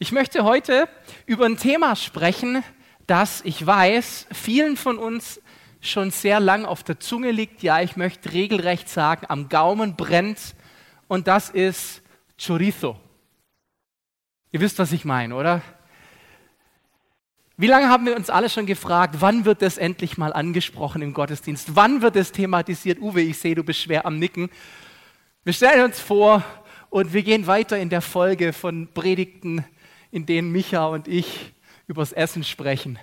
Ich möchte heute über ein Thema sprechen, das ich weiß, vielen von uns schon sehr lang auf der Zunge liegt. Ja, ich möchte regelrecht sagen, am Gaumen brennt. Und das ist Chorizo. Ihr wisst, was ich meine, oder? Wie lange haben wir uns alle schon gefragt, wann wird das endlich mal angesprochen im Gottesdienst? Wann wird es thematisiert? Uwe, ich sehe, du bist schwer am Nicken. Wir stellen uns vor und wir gehen weiter in der Folge von Predigten, in denen Micha und ich übers Essen sprechen.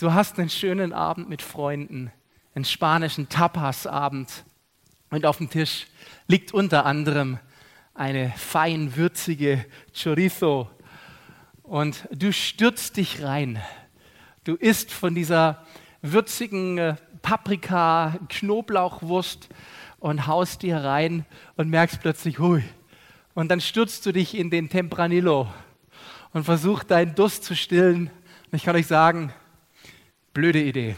Du hast einen schönen Abend mit Freunden, einen spanischen Tapas-Abend und auf dem Tisch liegt unter anderem eine fein würzige Chorizo und du stürzt dich rein. Du isst von dieser würzigen äh, Paprika, Knoblauchwurst und haust dir rein und merkst plötzlich, hui. Und dann stürzt du dich in den Tempranillo und versuchst deinen Durst zu stillen. Und ich kann euch sagen, blöde Idee.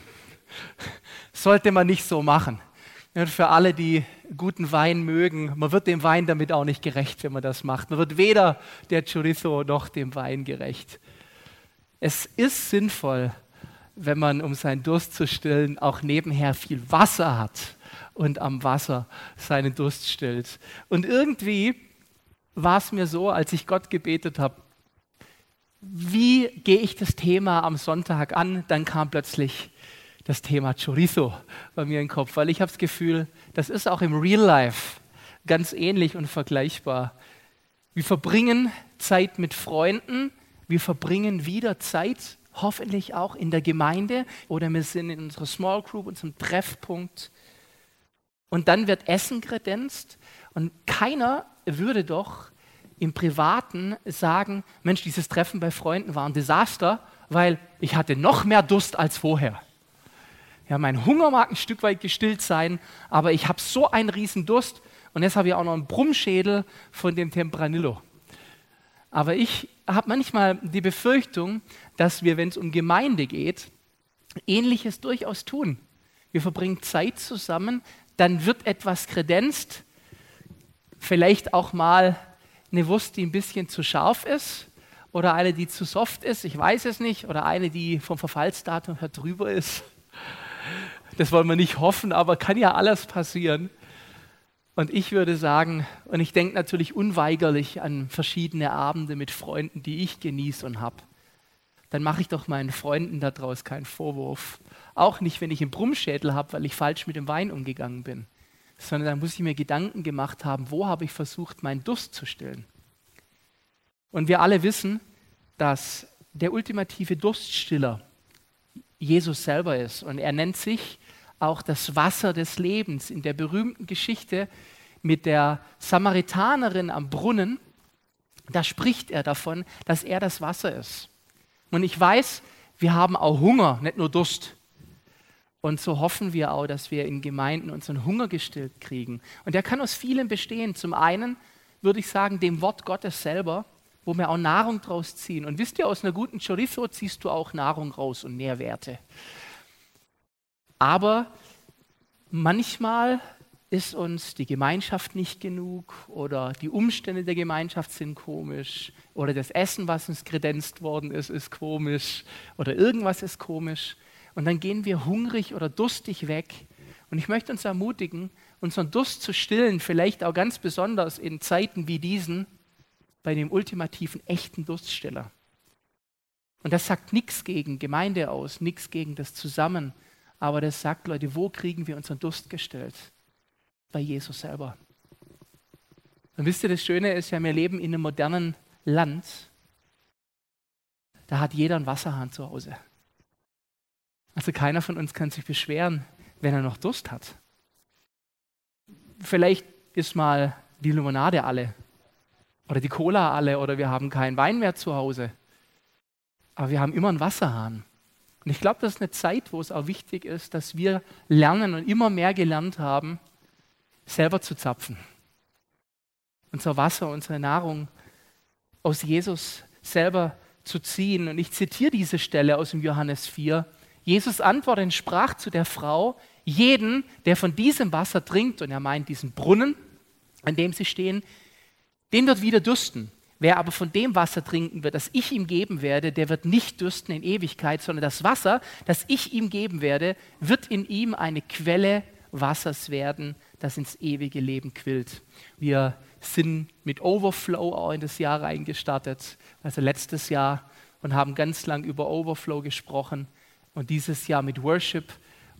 Sollte man nicht so machen. Und für alle, die guten Wein mögen, man wird dem Wein damit auch nicht gerecht, wenn man das macht. Man wird weder der Chorizo noch dem Wein gerecht. Es ist sinnvoll, wenn man, um seinen Durst zu stillen, auch nebenher viel Wasser hat und am Wasser seinen Durst stillt. Und irgendwie war es mir so, als ich Gott gebetet habe, wie gehe ich das Thema am Sonntag an? Dann kam plötzlich das Thema Chorizo bei mir im Kopf, weil ich habe das Gefühl, das ist auch im Real Life ganz ähnlich und vergleichbar. Wir verbringen Zeit mit Freunden, wir verbringen wieder Zeit, hoffentlich auch in der Gemeinde oder wir sind in unserer Small Group, unserem Treffpunkt. Und dann wird Essen kredenzt und keiner würde doch im Privaten sagen, Mensch, dieses Treffen bei Freunden war ein Desaster, weil ich hatte noch mehr Durst als vorher. Ja, mein Hunger mag ein Stück weit gestillt sein, aber ich habe so einen riesen Durst und jetzt habe ich auch noch einen Brummschädel von dem Tempranillo. Aber ich habe manchmal die Befürchtung, dass wir, wenn es um Gemeinde geht, Ähnliches durchaus tun. Wir verbringen Zeit zusammen, dann wird etwas kredenzt, vielleicht auch mal eine Wurst, die ein bisschen zu scharf ist oder eine, die zu soft ist, ich weiß es nicht, oder eine, die vom Verfallsdatum her drüber ist. Das wollen wir nicht hoffen, aber kann ja alles passieren. Und ich würde sagen, und ich denke natürlich unweigerlich an verschiedene Abende mit Freunden, die ich genieße und habe, dann mache ich doch meinen Freunden daraus keinen Vorwurf. Auch nicht, wenn ich einen Brummschädel habe, weil ich falsch mit dem Wein umgegangen bin, sondern dann muss ich mir Gedanken gemacht haben, wo habe ich versucht, meinen Durst zu stillen. Und wir alle wissen, dass der ultimative Durststiller Jesus selber ist. Und er nennt sich auch das Wasser des Lebens. In der berühmten Geschichte mit der Samaritanerin am Brunnen, da spricht er davon, dass er das Wasser ist. Und ich weiß, wir haben auch Hunger, nicht nur Durst. Und so hoffen wir auch, dass wir in Gemeinden unseren Hunger gestillt kriegen. Und der kann aus vielem bestehen. Zum einen würde ich sagen, dem Wort Gottes selber, wo wir auch Nahrung draus ziehen. Und wisst ihr, aus einer guten Chorizo ziehst du auch Nahrung raus und Nährwerte. Aber manchmal ist uns die Gemeinschaft nicht genug oder die Umstände der Gemeinschaft sind komisch oder das Essen, was uns kredenzt worden ist, ist komisch oder irgendwas ist komisch. Und dann gehen wir hungrig oder durstig weg. Und ich möchte uns ermutigen, unseren Durst zu stillen, vielleicht auch ganz besonders in Zeiten wie diesen, bei dem ultimativen, echten Durststiller. Und das sagt nichts gegen Gemeinde aus, nichts gegen das Zusammen, aber das sagt, Leute, wo kriegen wir unseren Durst gestellt? Bei Jesus selber. Und wisst ihr, das Schöne ist ja, wir leben in einem modernen Land. Da hat jeder einen Wasserhahn zu Hause. Also keiner von uns kann sich beschweren, wenn er noch Durst hat. Vielleicht ist mal die Limonade alle oder die Cola alle oder wir haben keinen Wein mehr zu Hause. Aber wir haben immer einen Wasserhahn. Und ich glaube, das ist eine Zeit, wo es auch wichtig ist, dass wir lernen und immer mehr gelernt haben, selber zu zapfen. Unser Wasser, unsere Nahrung aus Jesus selber zu ziehen. Und ich zitiere diese Stelle aus dem Johannes 4. Jesus antwortete und sprach zu der Frau, jeden, der von diesem Wasser trinkt, und er meint diesen Brunnen, an dem sie stehen, den wird wieder dürsten. Wer aber von dem Wasser trinken wird, das ich ihm geben werde, der wird nicht dürsten in Ewigkeit, sondern das Wasser, das ich ihm geben werde, wird in ihm eine Quelle Wassers werden, das ins ewige Leben quillt. Wir sind mit Overflow auch in das Jahr reingestartet, also letztes Jahr, und haben ganz lang über Overflow gesprochen und dieses Jahr mit Worship.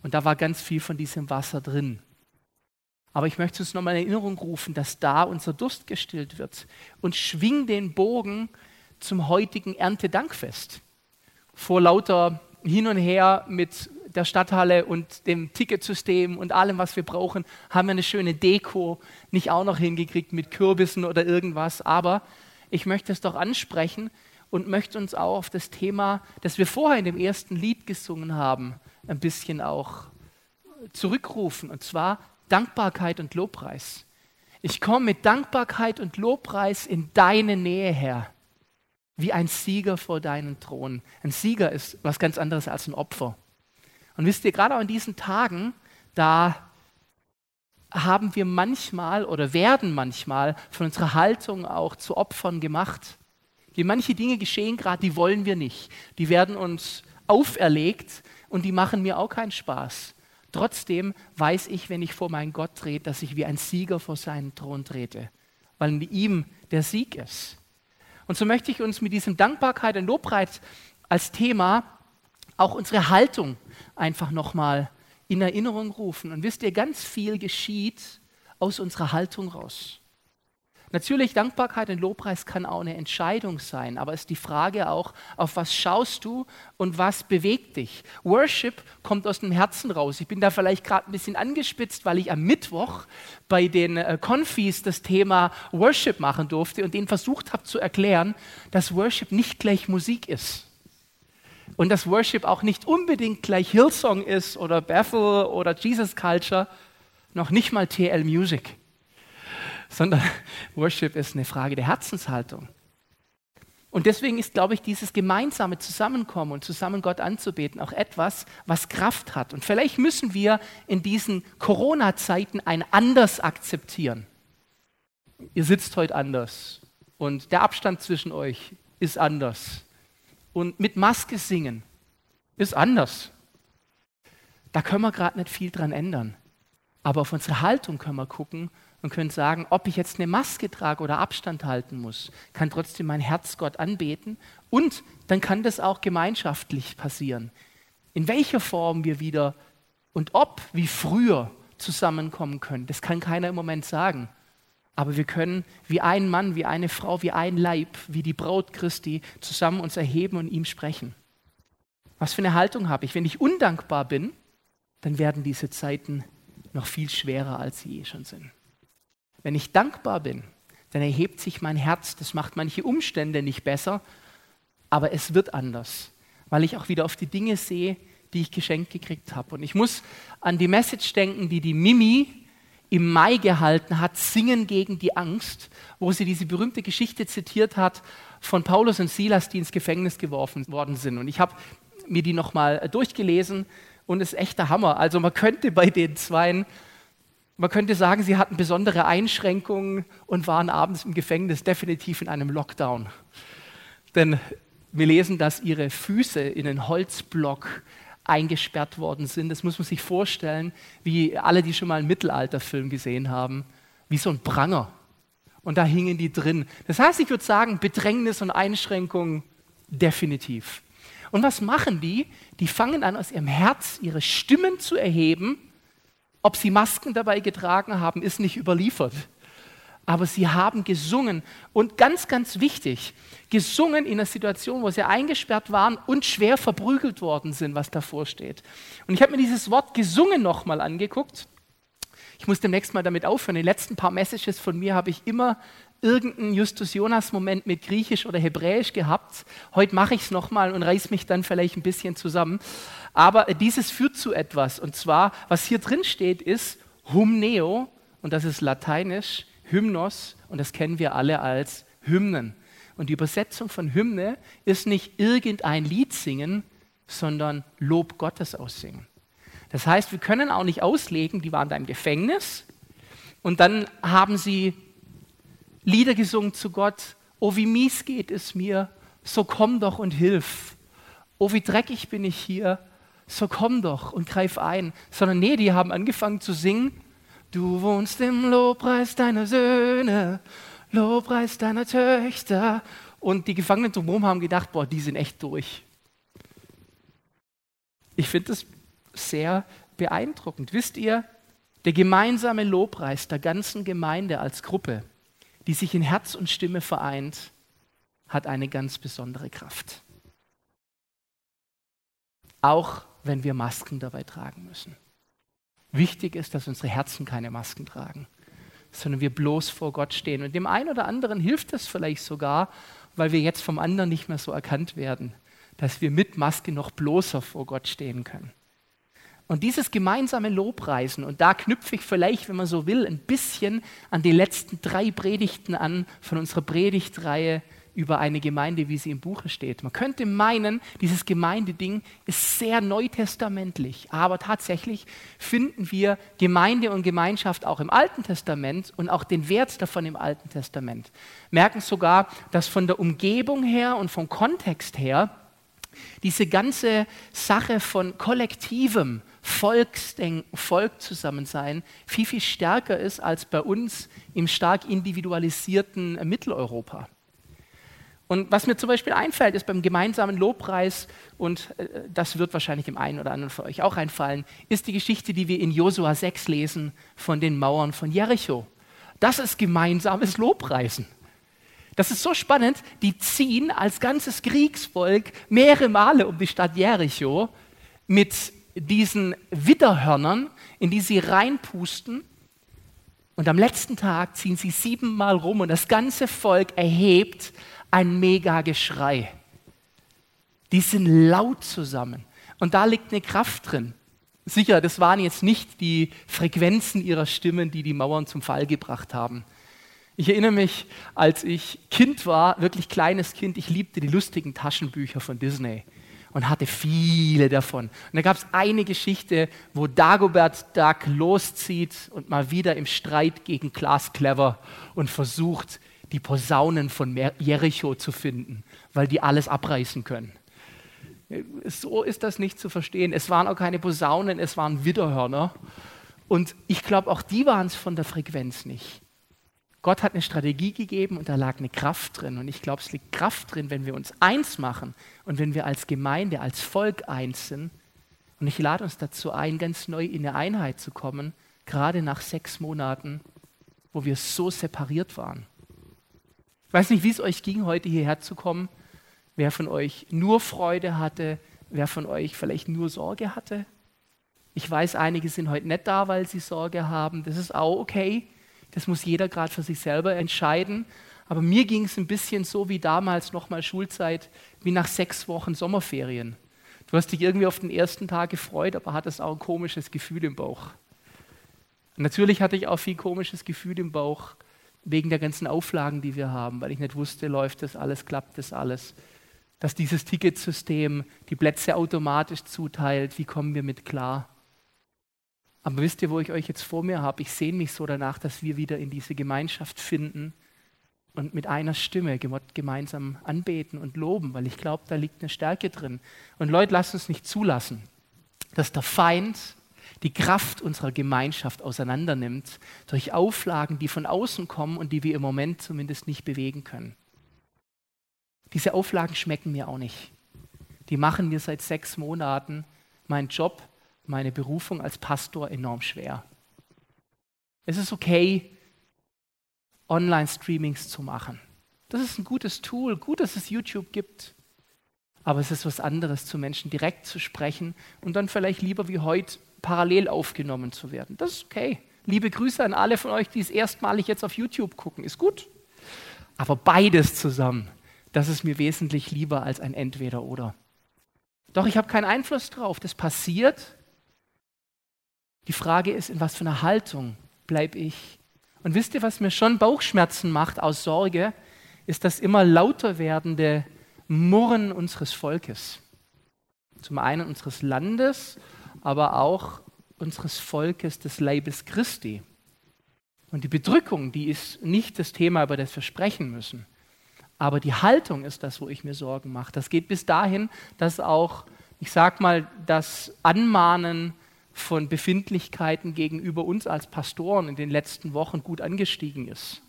Und da war ganz viel von diesem Wasser drin. Aber ich möchte uns nochmal in Erinnerung rufen, dass da unser Durst gestillt wird. Und schwing den Bogen zum heutigen Erntedankfest. Vor lauter Hin und Her mit der Stadthalle und dem Ticketsystem und allem, was wir brauchen, haben wir eine schöne Deko nicht auch noch hingekriegt mit Kürbissen oder irgendwas. Aber ich möchte es doch ansprechen und möchte uns auch auf das Thema, das wir vorher in dem ersten Lied gesungen haben, ein bisschen auch zurückrufen. Und zwar Dankbarkeit und Lobpreis. Ich komme mit Dankbarkeit und Lobpreis in deine Nähe her, wie ein Sieger vor deinen Thron. Ein Sieger ist was ganz anderes als ein Opfer. Und wisst ihr, gerade auch in diesen Tagen, da haben wir manchmal oder werden manchmal von unserer Haltung auch zu Opfern gemacht. Die manche Dinge geschehen gerade, die wollen wir nicht. Die werden uns auferlegt und die machen mir auch keinen Spaß. Trotzdem weiß ich, wenn ich vor meinen Gott trete, dass ich wie ein Sieger vor seinen Thron trete, weil in ihm der Sieg ist. Und so möchte ich uns mit diesem Dankbarkeit und Lobpreis als Thema auch unsere Haltung einfach nochmal in Erinnerung rufen. Und wisst ihr, ganz viel geschieht aus unserer Haltung raus. Natürlich, Dankbarkeit und Lobpreis kann auch eine Entscheidung sein, aber es ist die Frage auch, auf was schaust du und was bewegt dich. Worship kommt aus dem Herzen raus. Ich bin da vielleicht gerade ein bisschen angespitzt, weil ich am Mittwoch bei den äh, Confis das Thema Worship machen durfte und denen versucht habe zu erklären, dass Worship nicht gleich Musik ist. Und dass Worship auch nicht unbedingt gleich Hillsong ist oder Bethel oder Jesus Culture, noch nicht mal TL Music sondern Worship ist eine Frage der Herzenshaltung. Und deswegen ist, glaube ich, dieses gemeinsame Zusammenkommen und zusammen Gott anzubeten auch etwas, was Kraft hat. Und vielleicht müssen wir in diesen Corona-Zeiten ein anders akzeptieren. Ihr sitzt heute anders und der Abstand zwischen euch ist anders. Und mit Maske singen ist anders. Da können wir gerade nicht viel dran ändern. Aber auf unsere Haltung können wir gucken und können sagen, ob ich jetzt eine Maske trage oder Abstand halten muss, kann trotzdem mein Herz Gott anbeten und dann kann das auch gemeinschaftlich passieren. In welcher Form wir wieder und ob wie früher zusammenkommen können, das kann keiner im Moment sagen. Aber wir können wie ein Mann, wie eine Frau, wie ein Leib, wie die Braut Christi zusammen uns erheben und ihm sprechen. Was für eine Haltung habe ich? Wenn ich undankbar bin, dann werden diese Zeiten noch viel schwerer, als sie eh schon sind. Wenn ich dankbar bin, dann erhebt sich mein Herz. Das macht manche Umstände nicht besser, aber es wird anders, weil ich auch wieder auf die Dinge sehe, die ich geschenkt gekriegt habe. Und ich muss an die Message denken, die die Mimi im Mai gehalten hat, Singen gegen die Angst, wo sie diese berühmte Geschichte zitiert hat von Paulus und Silas, die ins Gefängnis geworfen worden sind. Und ich habe mir die nochmal durchgelesen und es ist echt der Hammer. Also man könnte bei den Zweien man könnte sagen, sie hatten besondere Einschränkungen und waren abends im Gefängnis definitiv in einem Lockdown. Denn wir lesen, dass ihre Füße in einen Holzblock eingesperrt worden sind. Das muss man sich vorstellen, wie alle, die schon mal einen Mittelalterfilm gesehen haben, wie so ein Pranger. Und da hingen die drin. Das heißt, ich würde sagen, Bedrängnis und Einschränkung definitiv. Und was machen die? Die fangen an, aus ihrem Herz ihre Stimmen zu erheben ob sie Masken dabei getragen haben, ist nicht überliefert. Aber sie haben gesungen und ganz, ganz wichtig, gesungen in einer Situation, wo sie eingesperrt waren und schwer verprügelt worden sind, was davor steht. Und ich habe mir dieses Wort gesungen nochmal angeguckt. Ich muss demnächst mal damit aufhören. Die letzten paar Messages von mir habe ich immer irgendeinen Justus Jonas-Moment mit Griechisch oder Hebräisch gehabt. Heute mache ich es nochmal und reiß mich dann vielleicht ein bisschen zusammen. Aber dieses führt zu etwas. Und zwar, was hier drin steht, ist Humneo, und das ist lateinisch, Hymnos, und das kennen wir alle als Hymnen. Und die Übersetzung von Hymne ist nicht irgendein Lied singen, sondern Lob Gottes aussingen. Das heißt, wir können auch nicht auslegen, die waren da im Gefängnis und dann haben sie Lieder gesungen zu Gott Oh, wie mies geht es mir, so komm doch und hilf. Oh, wie dreckig bin ich hier, so komm doch und greif ein. Sondern nee, die haben angefangen zu singen, du wohnst im Lobpreis deiner Söhne, Lobpreis deiner Töchter. Und die Gefangenen drumherum haben gedacht, boah, die sind echt durch. Ich finde das sehr beeindruckend. Wisst ihr, der gemeinsame Lobpreis der ganzen Gemeinde als Gruppe, die sich in Herz und Stimme vereint, hat eine ganz besondere Kraft. Auch wenn wir Masken dabei tragen müssen. Wichtig ist, dass unsere Herzen keine Masken tragen, sondern wir bloß vor Gott stehen. Und dem einen oder anderen hilft das vielleicht sogar, weil wir jetzt vom anderen nicht mehr so erkannt werden, dass wir mit Maske noch bloßer vor Gott stehen können. Und dieses gemeinsame Lobpreisen, und da knüpfe ich vielleicht, wenn man so will, ein bisschen an die letzten drei Predigten an von unserer Predigtreihe über eine Gemeinde, wie sie im Buche steht. Man könnte meinen, dieses Gemeindeding ist sehr neutestamentlich, aber tatsächlich finden wir Gemeinde und Gemeinschaft auch im Alten Testament und auch den Wert davon im Alten Testament. Merken sogar, dass von der Umgebung her und vom Kontext her diese ganze Sache von kollektivem Volksdenken, Volk zusammen sein, viel, viel stärker ist als bei uns im stark individualisierten Mitteleuropa. Und was mir zum Beispiel einfällt, ist beim gemeinsamen Lobpreis, und äh, das wird wahrscheinlich dem einen oder anderen von euch auch einfallen, ist die Geschichte, die wir in Josua 6 lesen von den Mauern von Jericho. Das ist gemeinsames Lobpreisen. Das ist so spannend, die ziehen als ganzes Kriegsvolk mehrere Male um die Stadt Jericho mit diesen Widderhörnern, in die sie reinpusten. Und am letzten Tag ziehen sie siebenmal rum und das ganze Volk erhebt ein Mega-Geschrei. Die sind laut zusammen. Und da liegt eine Kraft drin. Sicher, das waren jetzt nicht die Frequenzen ihrer Stimmen, die die Mauern zum Fall gebracht haben. Ich erinnere mich, als ich Kind war, wirklich kleines Kind, ich liebte die lustigen Taschenbücher von Disney und hatte viele davon. Und da gab es eine Geschichte, wo Dagobert Duck loszieht und mal wieder im Streit gegen Klaas Clever und versucht, die Posaunen von Jericho zu finden, weil die alles abreißen können. So ist das nicht zu verstehen. Es waren auch keine Posaunen, es waren Widderhörner. Und ich glaube, auch die waren es von der Frequenz nicht. Gott hat eine Strategie gegeben und da lag eine Kraft drin. Und ich glaube, es liegt Kraft drin, wenn wir uns eins machen und wenn wir als Gemeinde, als Volk eins sind. Und ich lade uns dazu ein, ganz neu in eine Einheit zu kommen, gerade nach sechs Monaten, wo wir so separiert waren. Ich weiß nicht, wie es euch ging, heute hierher zu kommen. Wer von euch nur Freude hatte, wer von euch vielleicht nur Sorge hatte. Ich weiß, einige sind heute nicht da, weil sie Sorge haben. Das ist auch okay. Das muss jeder gerade für sich selber entscheiden. Aber mir ging es ein bisschen so wie damals nochmal Schulzeit, wie nach sechs Wochen Sommerferien. Du hast dich irgendwie auf den ersten Tag gefreut, aber hattest auch ein komisches Gefühl im Bauch. Natürlich hatte ich auch viel komisches Gefühl im Bauch wegen der ganzen Auflagen, die wir haben, weil ich nicht wusste, läuft das alles, klappt das alles. Dass dieses Ticketsystem die Plätze automatisch zuteilt, wie kommen wir mit klar? Aber wisst ihr, wo ich euch jetzt vor mir habe? Ich sehne mich so danach, dass wir wieder in diese Gemeinschaft finden und mit einer Stimme gemeinsam anbeten und loben, weil ich glaube, da liegt eine Stärke drin. Und Leute, lasst uns nicht zulassen, dass der Feind die Kraft unserer Gemeinschaft auseinandernimmt durch Auflagen, die von außen kommen und die wir im Moment zumindest nicht bewegen können. Diese Auflagen schmecken mir auch nicht. Die machen mir seit sechs Monaten meinen Job meine Berufung als Pastor enorm schwer. Es ist okay, Online-Streamings zu machen. Das ist ein gutes Tool, gut, dass es YouTube gibt. Aber es ist was anderes, zu Menschen direkt zu sprechen und dann vielleicht lieber wie heute parallel aufgenommen zu werden. Das ist okay. Liebe Grüße an alle von euch, die es erstmalig jetzt auf YouTube gucken. Ist gut. Aber beides zusammen, das ist mir wesentlich lieber als ein Entweder-Oder. Doch ich habe keinen Einfluss drauf. Das passiert die Frage ist, in was für einer Haltung bleibe ich? Und wisst ihr, was mir schon Bauchschmerzen macht aus Sorge, ist das immer lauter werdende Murren unseres Volkes. Zum einen unseres Landes, aber auch unseres Volkes des Leibes Christi. Und die Bedrückung, die ist nicht das Thema, über das wir sprechen müssen. Aber die Haltung ist das, wo ich mir Sorgen mache. Das geht bis dahin, dass auch, ich sag mal, das Anmahnen von Befindlichkeiten gegenüber uns als Pastoren in den letzten Wochen gut angestiegen ist.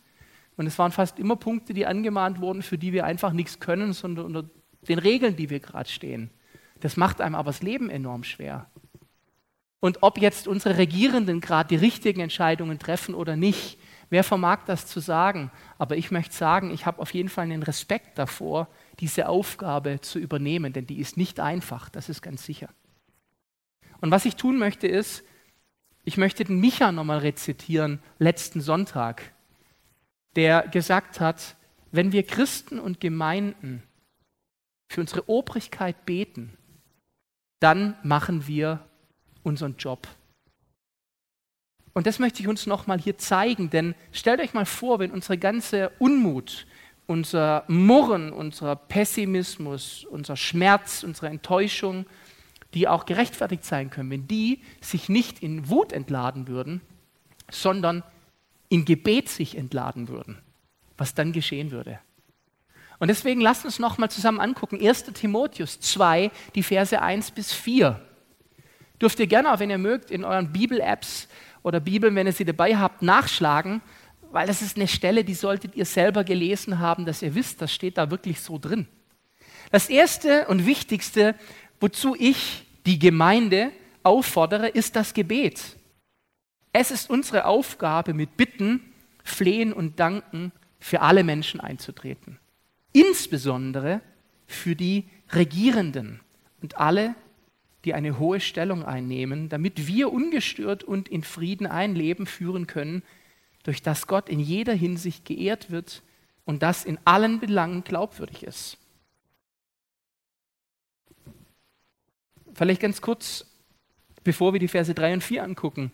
Und es waren fast immer Punkte, die angemahnt wurden, für die wir einfach nichts können, sondern unter den Regeln, die wir gerade stehen. Das macht einem aber das Leben enorm schwer. Und ob jetzt unsere Regierenden gerade die richtigen Entscheidungen treffen oder nicht, Wer vermag das zu sagen? Aber ich möchte sagen, ich habe auf jeden Fall einen Respekt davor, diese Aufgabe zu übernehmen, denn die ist nicht einfach, das ist ganz sicher. Und was ich tun möchte ist, ich möchte den Micha nochmal rezitieren, letzten Sonntag, der gesagt hat, wenn wir Christen und Gemeinden für unsere Obrigkeit beten, dann machen wir unseren Job. Und das möchte ich uns nochmal hier zeigen, denn stellt euch mal vor, wenn unsere ganze Unmut, unser Murren, unser Pessimismus, unser Schmerz, unsere Enttäuschung, die auch gerechtfertigt sein können, wenn die sich nicht in Wut entladen würden, sondern in Gebet sich entladen würden, was dann geschehen würde. Und deswegen lasst uns nochmal zusammen angucken, 1 Timotheus 2, die Verse 1 bis 4. Dürft ihr gerne, auch wenn ihr mögt, in euren Bibel-Apps oder Bibeln, wenn ihr sie dabei habt, nachschlagen, weil das ist eine Stelle, die solltet ihr selber gelesen haben, dass ihr wisst, das steht da wirklich so drin. Das Erste und Wichtigste, wozu ich die Gemeinde auffordere, ist das Gebet. Es ist unsere Aufgabe, mit Bitten, Flehen und Danken für alle Menschen einzutreten. Insbesondere für die Regierenden und alle, die eine hohe Stellung einnehmen, damit wir ungestört und in Frieden ein Leben führen können, durch das Gott in jeder Hinsicht geehrt wird und das in allen Belangen glaubwürdig ist. Vielleicht ganz kurz, bevor wir die Verse 3 und 4 angucken.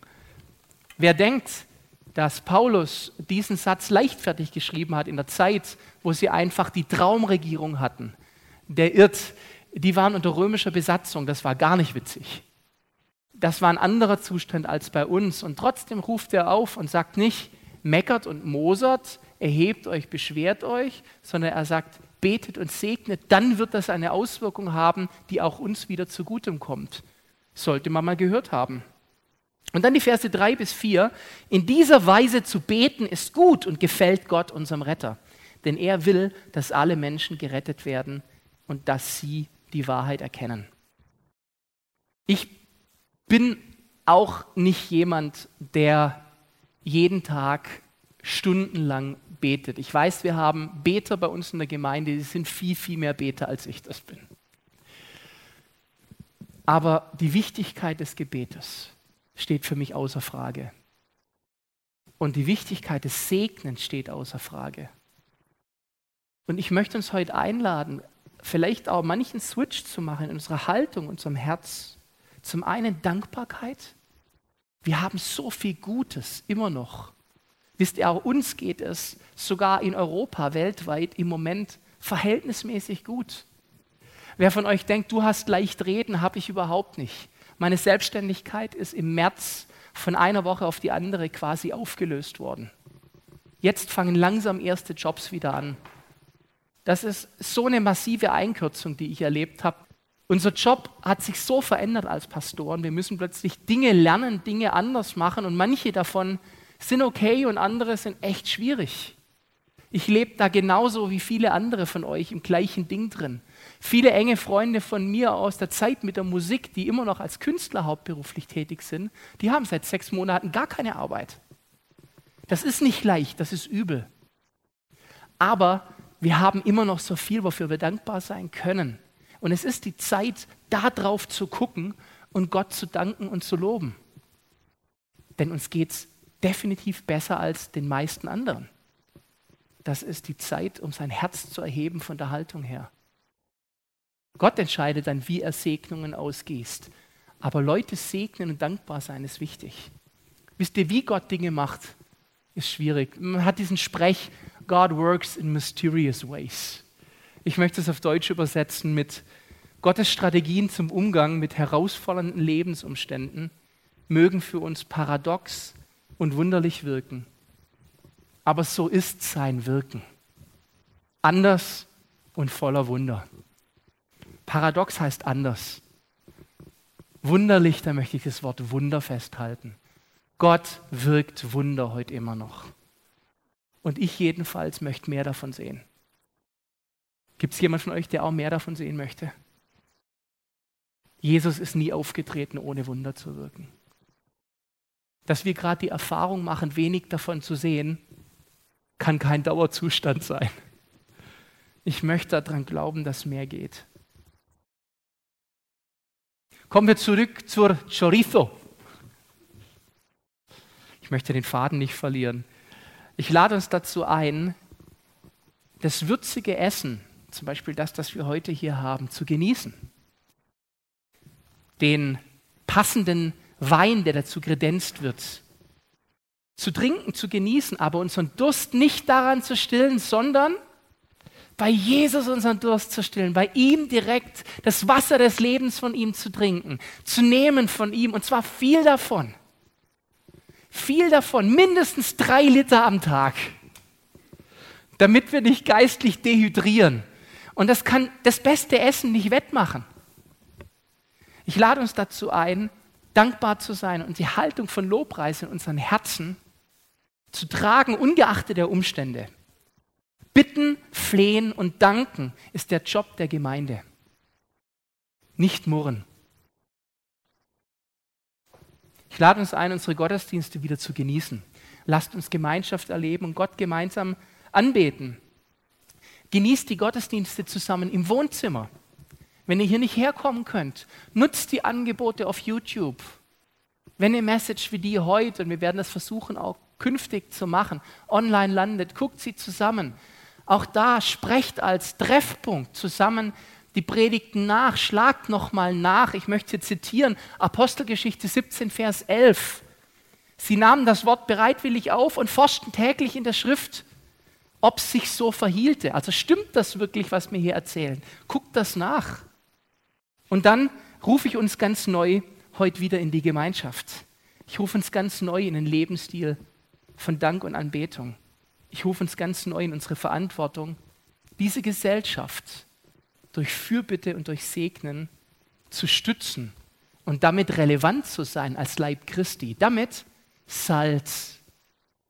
Wer denkt, dass Paulus diesen Satz leichtfertig geschrieben hat in der Zeit, wo sie einfach die Traumregierung hatten, der irrt, die waren unter römischer Besatzung, das war gar nicht witzig. Das war ein anderer Zustand als bei uns. Und trotzdem ruft er auf und sagt nicht, meckert und mosert, erhebt euch, beschwert euch, sondern er sagt, betet und segnet, dann wird das eine Auswirkung haben, die auch uns wieder zugutem kommt. Sollte man mal gehört haben. Und dann die Verse 3 bis 4. In dieser Weise zu beten ist gut und gefällt Gott, unserem Retter. Denn er will, dass alle Menschen gerettet werden und dass sie die Wahrheit erkennen. Ich bin auch nicht jemand, der jeden Tag stundenlang betet. Ich weiß, wir haben Beter bei uns in der Gemeinde, die sind viel, viel mehr Beter, als ich das bin. Aber die Wichtigkeit des Gebetes steht für mich außer Frage. Und die Wichtigkeit des Segnens steht außer Frage. Und ich möchte uns heute einladen, vielleicht auch manchen Switch zu machen in unserer Haltung, unserem Herz. Zum einen Dankbarkeit. Wir haben so viel Gutes immer noch. Wisst ihr, auch uns geht es sogar in Europa, weltweit im Moment verhältnismäßig gut. Wer von euch denkt, du hast leicht reden, habe ich überhaupt nicht. Meine Selbstständigkeit ist im März von einer Woche auf die andere quasi aufgelöst worden. Jetzt fangen langsam erste Jobs wieder an. Das ist so eine massive Einkürzung, die ich erlebt habe. Unser Job hat sich so verändert als Pastoren. Wir müssen plötzlich Dinge lernen, Dinge anders machen und manche davon sind okay und andere sind echt schwierig. Ich lebe da genauso wie viele andere von euch im gleichen Ding drin. Viele enge Freunde von mir aus der Zeit mit der Musik, die immer noch als Künstler hauptberuflich tätig sind, die haben seit sechs Monaten gar keine Arbeit. Das ist nicht leicht, das ist übel. Aber wir haben immer noch so viel, wofür wir dankbar sein können. Und es ist die Zeit, darauf zu gucken und Gott zu danken und zu loben. Denn uns geht es definitiv besser als den meisten anderen. Das ist die Zeit, um sein Herz zu erheben von der Haltung her. Gott entscheidet dann, wie er Segnungen ausgießt. Aber Leute segnen und dankbar sein ist wichtig. Wisst ihr, wie Gott Dinge macht, ist schwierig. Man hat diesen Sprech, God works in mysterious ways. Ich möchte es auf Deutsch übersetzen mit Gottes Strategien zum Umgang mit herausfordernden Lebensumständen mögen für uns paradox und wunderlich wirken. Aber so ist sein Wirken. anders und voller Wunder. Paradox heißt anders. Wunderlich, da möchte ich das Wort Wunder festhalten. Gott wirkt Wunder heute immer noch. Und ich jedenfalls möchte mehr davon sehen. Gibt es jemand von euch, der auch mehr davon sehen möchte? Jesus ist nie aufgetreten, ohne Wunder zu wirken. Dass wir gerade die Erfahrung machen, wenig davon zu sehen, kann kein Dauerzustand sein. Ich möchte daran glauben, dass mehr geht. Kommen wir zurück zur Chorizo. Ich möchte den Faden nicht verlieren. Ich lade uns dazu ein, das würzige Essen, zum Beispiel das, das wir heute hier haben, zu genießen. Den passenden Wein, der dazu kredenzt wird, zu trinken, zu genießen, aber unseren Durst nicht daran zu stillen, sondern bei Jesus unseren Durst zu stillen, bei ihm direkt das Wasser des Lebens von ihm zu trinken, zu nehmen von ihm, und zwar viel davon. Viel davon, mindestens drei Liter am Tag, damit wir nicht geistlich dehydrieren. Und das kann das beste Essen nicht wettmachen. Ich lade uns dazu ein, dankbar zu sein und die Haltung von Lobpreis in unseren Herzen zu tragen, ungeachtet der Umstände. Bitten, flehen und danken ist der Job der Gemeinde. Nicht murren. Ich lade uns ein, unsere Gottesdienste wieder zu genießen. Lasst uns Gemeinschaft erleben und Gott gemeinsam anbeten. Genießt die Gottesdienste zusammen im Wohnzimmer. Wenn ihr hier nicht herkommen könnt, nutzt die Angebote auf YouTube. Wenn eine Message wie die heute, und wir werden das versuchen auch künftig zu machen, online landet, guckt sie zusammen. Auch da sprecht als Treffpunkt zusammen die Predigten nach, schlagt nochmal nach. Ich möchte zitieren, Apostelgeschichte 17, Vers 11. Sie nahmen das Wort bereitwillig auf und forschten täglich in der Schrift, ob es sich so verhielte. Also stimmt das wirklich, was wir hier erzählen? Guckt das nach. Und dann rufe ich uns ganz neu heute wieder in die Gemeinschaft. Ich rufe uns ganz neu in den Lebensstil von Dank und Anbetung. Ich rufe uns ganz neu in unsere Verantwortung, diese Gesellschaft durch Fürbitte und durch Segnen zu stützen und damit relevant zu sein als Leib Christi, damit Salz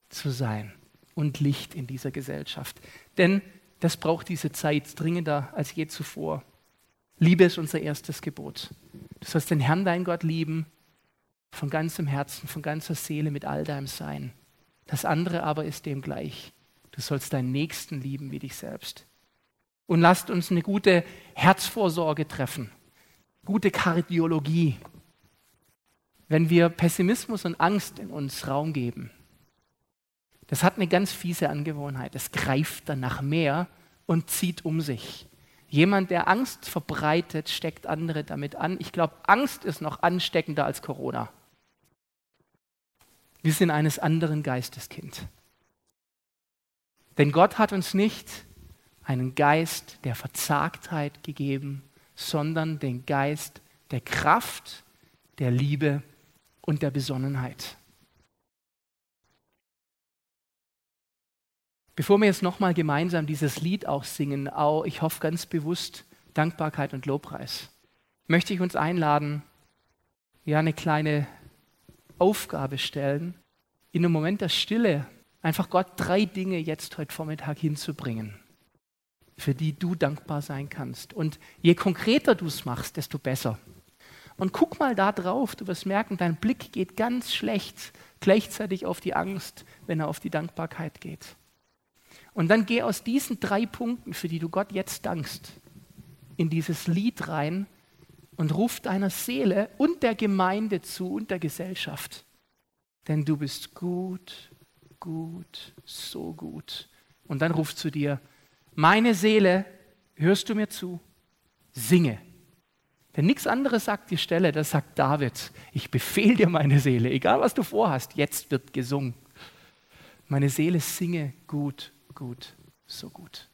zu sein und Licht in dieser Gesellschaft. Denn das braucht diese Zeit dringender als je zuvor. Liebe ist unser erstes Gebot. Du sollst den Herrn, dein Gott, lieben, von ganzem Herzen, von ganzer Seele, mit all deinem Sein. Das andere aber ist dem gleich. Du sollst deinen Nächsten lieben wie dich selbst. Und lasst uns eine gute Herzvorsorge treffen, gute Kardiologie. Wenn wir Pessimismus und Angst in uns Raum geben, das hat eine ganz fiese Angewohnheit. Es greift dann nach mehr und zieht um sich. Jemand, der Angst verbreitet, steckt andere damit an. Ich glaube, Angst ist noch ansteckender als Corona. Wir sind eines anderen Geistes Kind. Denn Gott hat uns nicht einen Geist der Verzagtheit gegeben, sondern den Geist der Kraft, der Liebe und der Besonnenheit. Bevor wir jetzt nochmal gemeinsam dieses Lied auch singen, auch ich hoffe ganz bewusst Dankbarkeit und Lobpreis, möchte ich uns einladen, ja eine kleine Aufgabe stellen, in einem Moment der Stille einfach Gott drei Dinge jetzt heute Vormittag hinzubringen für die du dankbar sein kannst. Und je konkreter du es machst, desto besser. Und guck mal da drauf, du wirst merken, dein Blick geht ganz schlecht gleichzeitig auf die Angst, wenn er auf die Dankbarkeit geht. Und dann geh aus diesen drei Punkten, für die du Gott jetzt dankst, in dieses Lied rein und ruf deiner Seele und der Gemeinde zu und der Gesellschaft. Denn du bist gut, gut, so gut. Und dann ruf zu dir, meine Seele, hörst du mir zu? Singe. Denn nichts anderes sagt die Stelle, das sagt David. Ich befehle dir meine Seele, egal was du vorhast, jetzt wird gesungen. Meine Seele singe gut, gut, so gut.